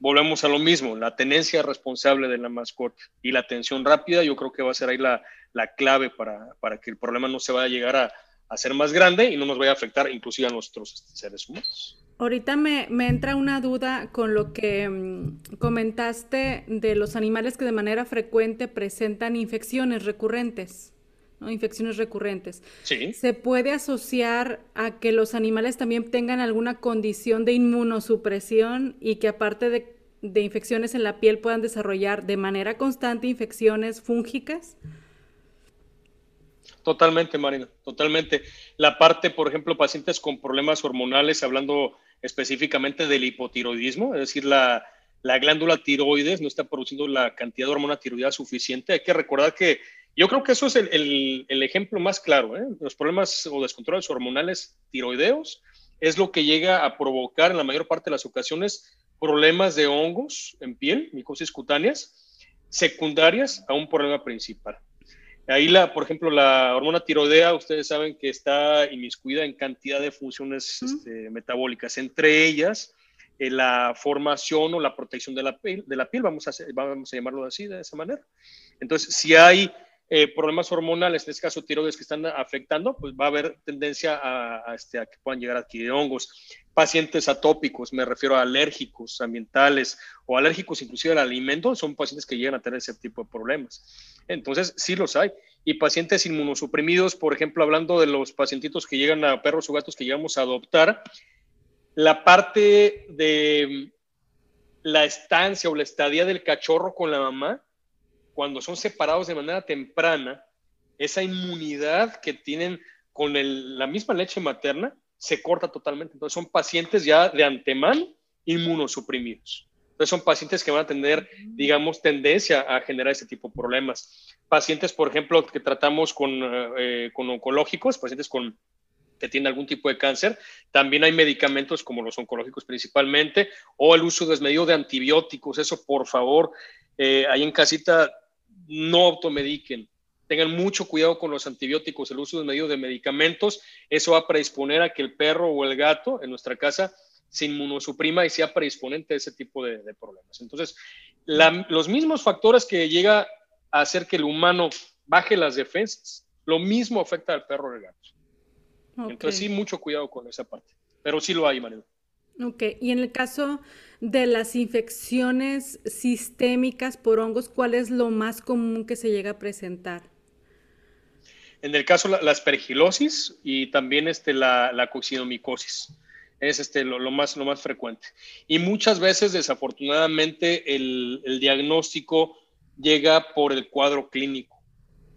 volvemos a lo mismo, la tenencia responsable de la mascota y la atención rápida, yo creo que va a ser ahí la, clave para, que el problema no se vaya a llegar a, a, ser más grande y no nos vaya a afectar inclusive a nuestros seres humanos. Ahorita me, me entra una duda con lo que mm, comentaste de los animales que de manera frecuente presentan infecciones recurrentes. ¿No? infecciones recurrentes. Sí. ¿Se puede asociar a que los animales también tengan alguna condición de inmunosupresión y que aparte de, de infecciones en la piel puedan desarrollar de manera constante infecciones fúngicas? Totalmente, Marina, totalmente. La parte, por ejemplo, pacientes con problemas hormonales, hablando específicamente del hipotiroidismo, es decir, la, la glándula tiroides no está produciendo la cantidad de hormona tiroidea suficiente. Hay que recordar que yo creo que eso es el, ejemplo más claro. ¿eh? Los problemas o descontroles hormonales tiroideos es lo que llega a provocar en la mayor parte de las ocasiones problemas de hongos en piel, micosis cutáneas, secundarias a un problema principal. Ahí, la, por ejemplo, la hormona tiroidea, ustedes saben que está inmiscuida en cantidad de funciones este, metabólicas, entre ellas eh, la formación o la protección de la piel, de la piel vamos, a, vamos a llamarlo así, de esa manera. Entonces, si hay eh, problemas hormonales, en este caso tiroides que están afectando, pues va a haber tendencia a, este, a que puedan llegar a adquirir hongos. Pacientes atópicos, me refiero a alérgicos ambientales o alérgicos inclusive al alimento, son pacientes que llegan a tener ese tipo de problemas. Entonces, sí los hay. Y pacientes inmunosuprimidos, por ejemplo, hablando de los pacientitos que llegan a perros o gatos que llegamos a adoptar, la parte de la estancia o la estadía del cachorro con la mamá cuando son separados de manera temprana, esa inmunidad que tienen con la misma leche materna se corta totalmente. Entonces son pacientes ya de antemano inmunosuprimidos. Entonces son pacientes que van a tener, digamos, tendencia a generar ese tipo de problemas. Pacientes, por ejemplo, que tratamos con, eh, con oncológicos, pacientes con que tienen algún tipo de cáncer. También hay medicamentos como los oncológicos principalmente, o el uso desmedido de antibióticos. Eso, por favor, eh, ahí en casita no automediquen. Tengan mucho cuidado con los antibióticos, el uso de medio de medicamentos. Eso va a predisponer a que el perro o el gato en nuestra casa se inmunosuprima y sea predisponente a ese tipo de, problemas. Entonces, los mismos factores que llega a hacer que el humano baje las defensas, lo mismo afecta al perro o al gato. Entonces, sí, mucho cuidado con esa parte. Pero sí lo hay, Manuel. Ok, y en el caso de las infecciones sistémicas por hongos, ¿cuál es lo más común que se llega a presentar? En el caso la, la aspergilosis y también este, la, la coccinomicosis. Es este, lo, más, lo más frecuente. Y muchas veces, desafortunadamente, el, el diagnóstico llega por el cuadro clínico.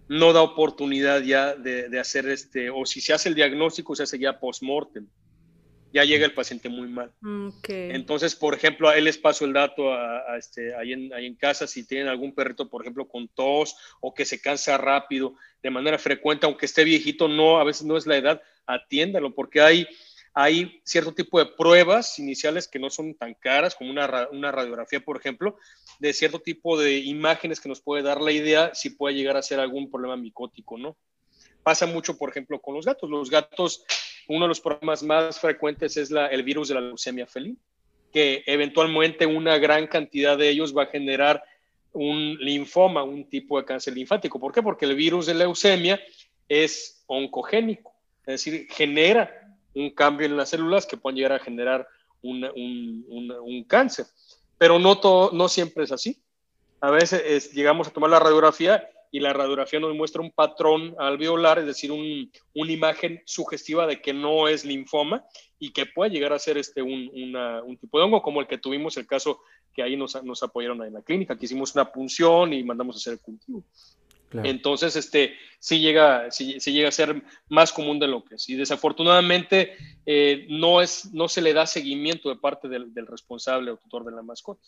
No da oportunidad ya de, de hacer este, o si se hace el diagnóstico, se hace ya post-mortem ya llega el paciente muy mal. Entonces, por ejemplo, a él les paso el dato a, este, ahí, en, ahí, en, casa, si tienen algún perrito, por ejemplo, con tos o que se cansa rápido de manera frecuente, aunque esté viejito, no, a veces no es la edad, atiéndalo, porque hay, hay cierto tipo de pruebas iniciales que no son tan caras, como una, una, radiografía, por ejemplo, de cierto tipo de imágenes que nos puede dar la idea si puede llegar a ser algún problema micótico, ¿no? Pasa mucho, por ejemplo, con los gatos. Los gatos, uno de los problemas más frecuentes es el virus de la leucemia felina, que eventualmente una gran cantidad de ellos va a generar un linfoma, un tipo de cáncer linfático. ¿Por qué? Porque el virus de leucemia es oncogénico, es decir, genera un cambio en las células que pueden llegar a generar un, un, cáncer. Pero no, todo, no siempre es así. A veces llegamos a tomar la radiografía y la radiografía nos muestra un patrón alveolar, es decir, un, una imagen sugestiva de que no es linfoma y que puede llegar a ser este, un, un, tipo de hongo, como el que tuvimos el caso que ahí nos, nos apoyaron en la clínica, que hicimos una punción y mandamos a hacer el cultivo. Entonces, este, sí llega, sí, llega a ser más común de lo que es. Y desafortunadamente eh, no, es, no se le da seguimiento de parte del, responsable o tutor de la mascota.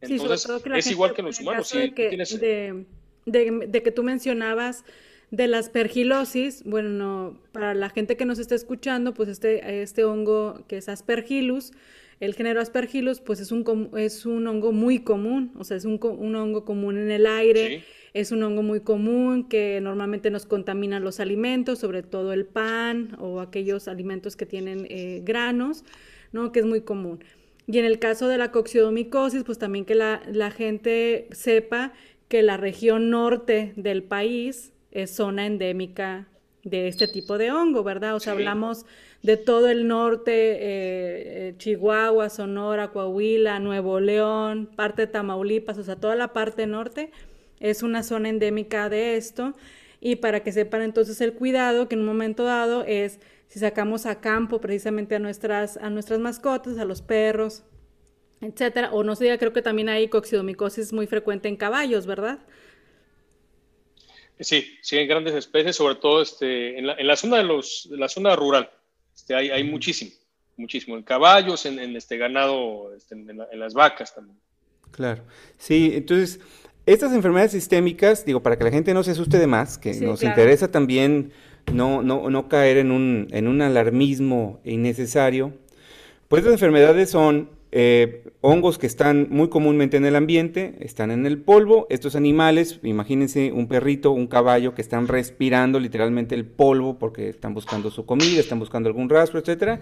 Entonces, es igual que en los humanos. de, que, de, que tú mencionabas de la aspergilosis, bueno, para la gente que nos está escuchando, pues este, este hongo que es aspergillus, el género aspergillus, pues es un, es un hongo muy común, o sea, es un, un hongo común en el aire. Es un hongo muy común que normalmente nos contamina los alimentos, sobre todo el pan o aquellos alimentos que tienen eh, granos, ¿no? Que es muy común. Y en el caso de la coccidomicosis, pues también que la, gente sepa que la región norte del país es zona endémica de este tipo de hongo, ¿verdad? O sea, hablamos de todo el norte, eh, eh, Chihuahua, Sonora, Coahuila, Nuevo León, parte de Tamaulipas, o sea, toda la parte norte es una zona endémica de esto y para que sepan entonces el cuidado que en un momento dado es si sacamos a campo precisamente a nuestras, a nuestras mascotas, a los perros, etcétera, o no sé, creo que también hay coccidomicosis muy frecuente en caballos, ¿verdad? Sí, sí, en grandes especies, sobre todo este, en, la, en la zona de los, la zona rural, este, hay, hay muchísimo, muchísimo, en caballos, en, en este ganado, este, en, en, las vacas también. Claro, sí, entonces estas enfermedades sistémicas, digo, para que la gente no se asuste de más, que nos interesa también no, no, no caer en un, en un alarmismo innecesario, pues estas enfermedades son eh, hongos que están muy comúnmente en el ambiente, están en el polvo. Estos animales, imagínense un perrito, un caballo que están respirando literalmente el polvo porque están buscando su comida, están buscando algún rastro, etcétera.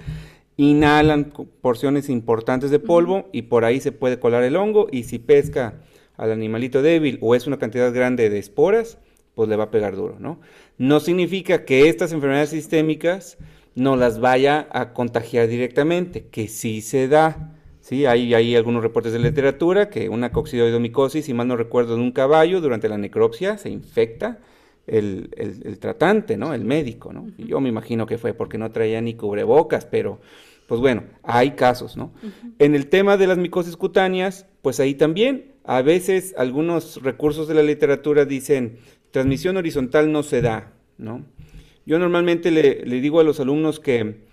Inhalan porciones importantes de polvo y por ahí se puede colar el hongo y si pesca al animalito débil o es una cantidad grande de esporas, pues le va a pegar duro, ¿no? No significa que estas enfermedades sistémicas no las vaya a contagiar directamente, que sí se da. Sí, hay, hay algunos reportes de literatura que una coccidioidomicosis, si mal no recuerdo, de un caballo durante la necropsia se infecta el, el, tratante, ¿no? El médico, ¿no? Y yo me imagino que fue porque no traía ni cubrebocas, pero pues bueno, hay casos, ¿no? En el tema de las micosis cutáneas, pues ahí también a veces algunos recursos de la literatura dicen, transmisión horizontal no se da, ¿no? Yo normalmente le, digo a los alumnos que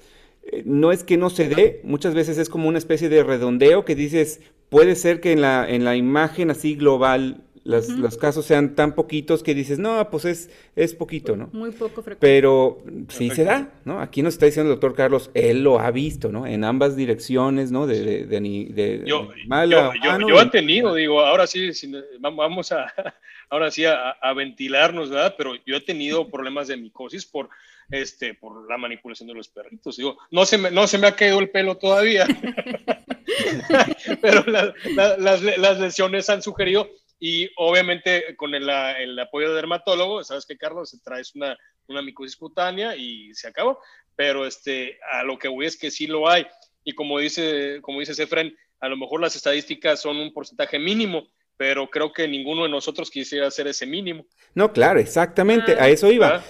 no es que no se dé, muchas veces es como una especie de redondeo que dices, puede ser que en la, en la imagen así global los casos sean tan poquitos que dices, no, pues es, es poquito, ¿no? Muy poco frecuente. Pero sí se da, ¿no? Aquí nos está diciendo el doctor Carlos, él lo ha visto, ¿no? En ambas direcciones, ¿no? De, de, yo, yo, yo, he tenido, digo, ahora sí, vamos a, ahora sí a, a, ventilarnos, ¿verdad? Pero yo he tenido problemas de micosis por, este, por la manipulación de los perritos. Digo, no se me, no se me ha caído el pelo todavía, pero las, las lesiones han sugerido y obviamente con el, el apoyo de dermatólogo, sabes que Carlos, traes una, una micosis cutánea y se acabó. Pero este, a lo que voy es que sí lo hay. Y como dice, como dice Sefren, a lo mejor las estadísticas son un porcentaje mínimo, pero creo que ninguno de nosotros quisiera hacer ese mínimo. No, claro, exactamente, a eso iba.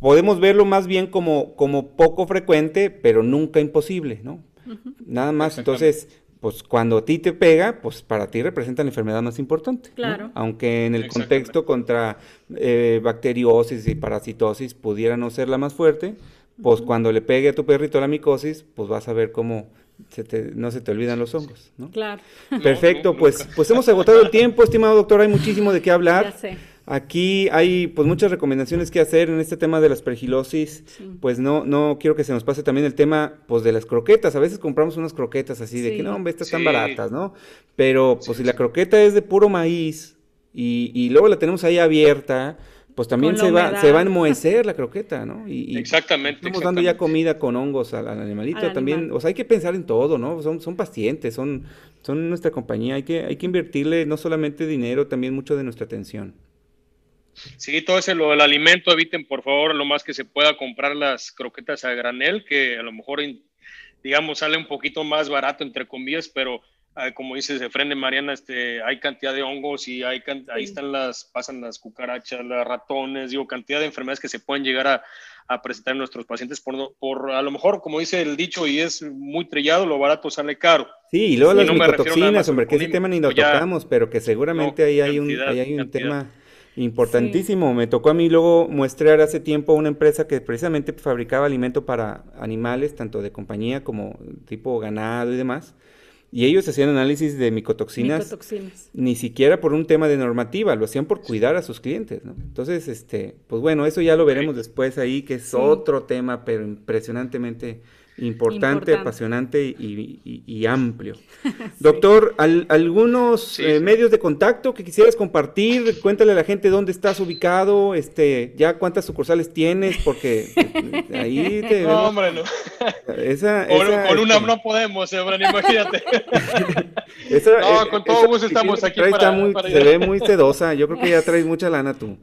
Podemos verlo más bien como, como poco frecuente, pero nunca imposible, ¿no? Nada más, entonces pues cuando a ti te pega, pues para ti representa la enfermedad más importante. Claro. Aunque en el contexto contra eh, bacteriosis y parasitosis pudiera no ser la más fuerte, pues cuando le pegue a tu perrito la micosis, pues vas a ver cómo se no se te olvidan los hongos, ¿no? Claro. Perfecto, pues, pues hemos agotado el tiempo, estimado doctor, hay muchísimo de qué hablar. Aquí hay pues muchas recomendaciones que hacer en este tema de la aspergilosis. Pues no, no quiero que se nos pase también el tema pues de las croquetas. A veces compramos unas croquetas así de que no, hombre, estas están baratas, ¿no? Pero pues si la croqueta es de puro maíz y, y luego la tenemos ahí abierta, pues también se va, se va a enmohecer la croqueta, ¿no? Y, exactamente. Estamos dando ya comida con hongos al, animalito también. O sea, hay que pensar en todo, ¿no? Son, son pacientes, son, son nuestra compañía. Hay que, hay que invertirle no solamente dinero, también mucho de nuestra atención. Sí, todo ese lo del alimento, eviten por favor lo más que se pueda comprar las croquetas a granel, que a lo mejor, digamos, sale un poquito más barato, entre comillas, pero ah, como dices, de frente Mariana, este, hay cantidad de hongos y hay ahí están las, pasan las cucarachas, los ratones, digo, cantidad de enfermedades que se pueden llegar a, presentar en nuestros pacientes por, por, a lo mejor, como dice el dicho, y es muy trillado, lo barato sale caro. Sí, y luego las micotoxinas, hombre, que ese tema ni lo tocamos, pero que seguramente ahí hay un, ahí hay un tema Importantísimo. Me tocó a mí luego muestrear hace tiempo una empresa que precisamente fabricaba alimento para animales, tanto de compañía como tipo ganado y demás. Y ellos hacían análisis de micotoxinas, ni siquiera por un tema de normativa, lo hacían por cuidar a sus clientes, ¿no? Entonces, este, pues bueno, eso ya lo veremos después ahí, que es otro tema, pero impresionantemente Importante, apasionante y, amplio. Doctor, ¿algunos eh, medios de contacto que quisieras compartir? Cuéntale a la gente dónde estás ubicado, este, ya cuántas sucursales tienes, porque eh, ahí te... No, hombre, no. Esa, con, una este no podemos, hombre, imagínate. no, eh, con todo gusto estamos aquí para, Se ve muy sedosa, yo creo que ya traes mucha lana tú.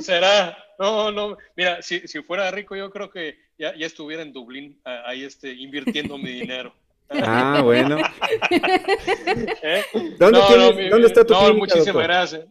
Será, no, no, mira, si, si fuera rico yo creo que ya, ya estuviera en Dublín ahí este, invirtiendo mi dinero. Ah, bueno. ¿Eh? ¿Dónde, está tu no, muchísimas gracias.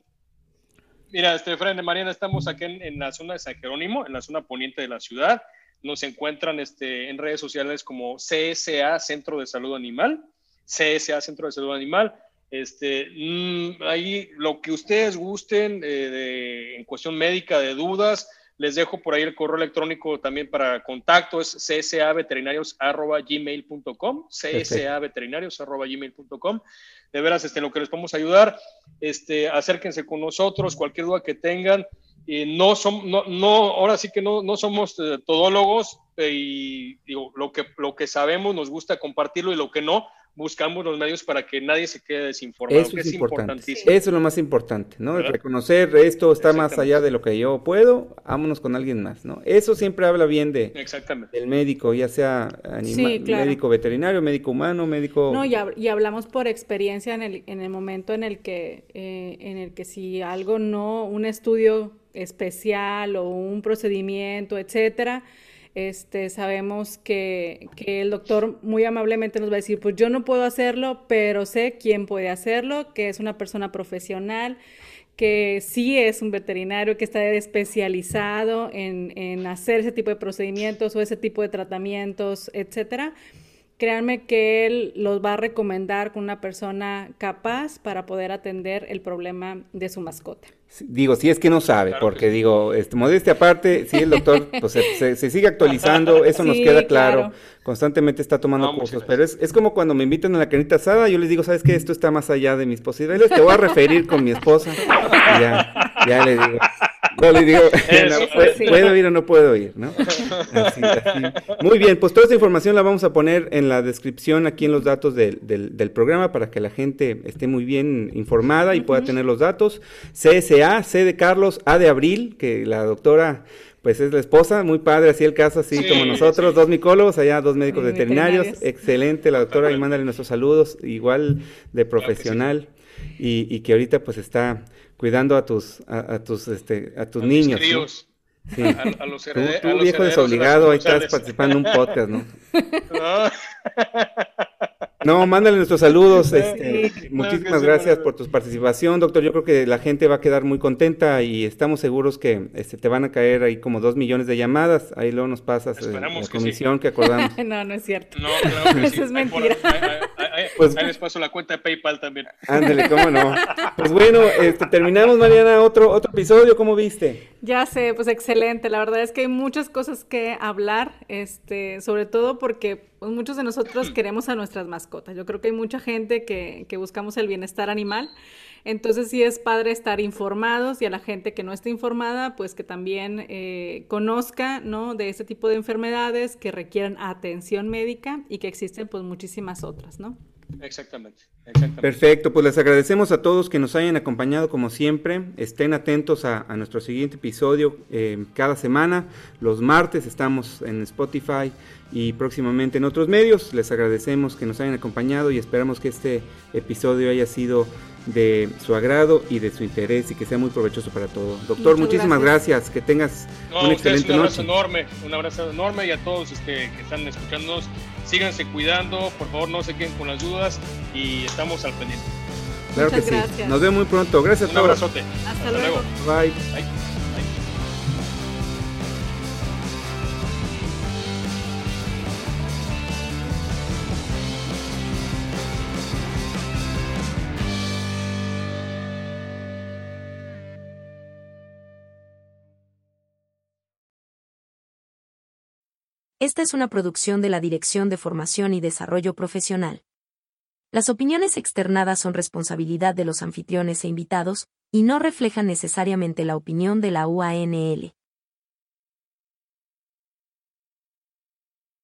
Mira, este, de Mariana, estamos aquí en, la zona de San Jerónimo, en la zona poniente de la ciudad. Nos encuentran este, en redes sociales como CSA, Centro de Salud Animal. CSA, Centro de Salud Animal. Este, mm, ahí lo que ustedes gusten eh, en cuestión médica, de dudas, les dejo por ahí el correo electrónico también para contacto, es csaveterinarios.gmail.com, csaveterinarios.gmail.com. De veras, este, lo que les podemos ayudar, este, acérquense con nosotros, cualquier duda que tengan. Y no, son, no, no, ahora sí que no, no somos eh, todólogos eh, y digo, lo que, lo que sabemos nos gusta compartirlo y lo que no, buscamos los medios para que nadie se quede desinformado. Eso es, importantísimo. Eso es lo más importante, ¿no? Reconocer esto está más allá de lo que yo puedo, vámonos con alguien más, ¿no? Eso siempre habla bien de del médico, ya sea médico veterinario, médico humano, médico... No, y, y, hablamos por experiencia en el, en el momento en el que, eh, en el que si algo no, un estudio especial o un procedimiento, etcétera, este, sabemos que, el doctor muy amablemente nos va a decir, pues yo no puedo hacerlo, pero sé quién puede hacerlo, que es una persona profesional, que sí es un veterinario, que está especializado en, hacer ese tipo de procedimientos o ese tipo de tratamientos, etcétera créanme que él los va a recomendar con una persona capaz para poder atender el problema de su mascota. Digo, si es que no sabe, porque digo, este, modestia aparte, si el doctor pues, se, sigue actualizando, eso nos queda claro. Constantemente está tomando cursos, pero es, es, como cuando me invitan a la carnita asada, yo les digo, ¿sabes qué? Esto está más allá de mis posibilidades, te voy a referir con mi esposa. ya, ya le digo. No le digo, ¿puedo ir o no puedo ir? ¿no? Muy bien, pues toda esta información la vamos a poner en la descripción aquí en los datos del, del, programa para que la gente esté muy bien informada y pueda tener los datos. CSA, C de Carlos, A de Abril, que la doctora pues es la esposa, muy padre, así el caso, así como nosotros, dos micólogos, allá dos médicos veterinarios. excelente, la doctora, y mándale nuestros saludos, igual de profesional, y, y que ahorita pues está cuidando a tus, a, tus, este, a tus niños. Sí. A, los tú, viejo desobligado, ahí estás participando en un podcast, ¿no? no. No, mándale nuestros saludos. Este, muchísimas gracias por tu participación, doctor. Yo creo que la gente va a quedar muy contenta y estamos seguros que este, te van a caer ahí como dos millones de llamadas. Ahí luego nos pasas eh, la comisión que acordamos. no, no es cierto. No, claro Eso es mentira. pues, ahí les paso la cuenta de PayPal también. Ándale, cómo no. Pues bueno, este, terminamos, Mariana, otro, otro episodio. ¿Cómo viste? Ya sé, pues excelente. La verdad es que hay muchas cosas que hablar, este, sobre todo porque pues, muchos de nosotros queremos a nuestras mascotas. Yo creo que hay mucha gente que, que buscamos el bienestar animal. Entonces sí es padre estar informados y a la gente que no esté informada, pues que también eh, conozca, ¿no? De este tipo de enfermedades que requieren atención médica y que existen pues muchísimas otras, ¿no? Exactamente, Perfecto, pues les agradecemos a todos que nos hayan acompañado como siempre. Estén atentos a, nuestro siguiente episodio eh, cada semana. Los martes estamos en Spotify y próximamente en otros medios. Les agradecemos que nos hayan acompañado y esperamos que este episodio haya sido de su agrado y de su interés y que sea muy provechoso para todos. Doctor, muchísimas gracias. que tengas un excelente un abrazo enorme, un abrazo enorme y a todos este, que están escuchándonos, síganse cuidando, por favor no se queden con las dudas y estamos al pendiente. Claro que sí. Nos vemos muy pronto. Gracias. Un abrazote. Hasta, luego. Bye. Esta es una producción de la Dirección de Formación y Desarrollo Profesional. Las opiniones externadas son responsabilidad de los anfitriones e invitados, y no reflejan necesariamente la opinión de la UANL.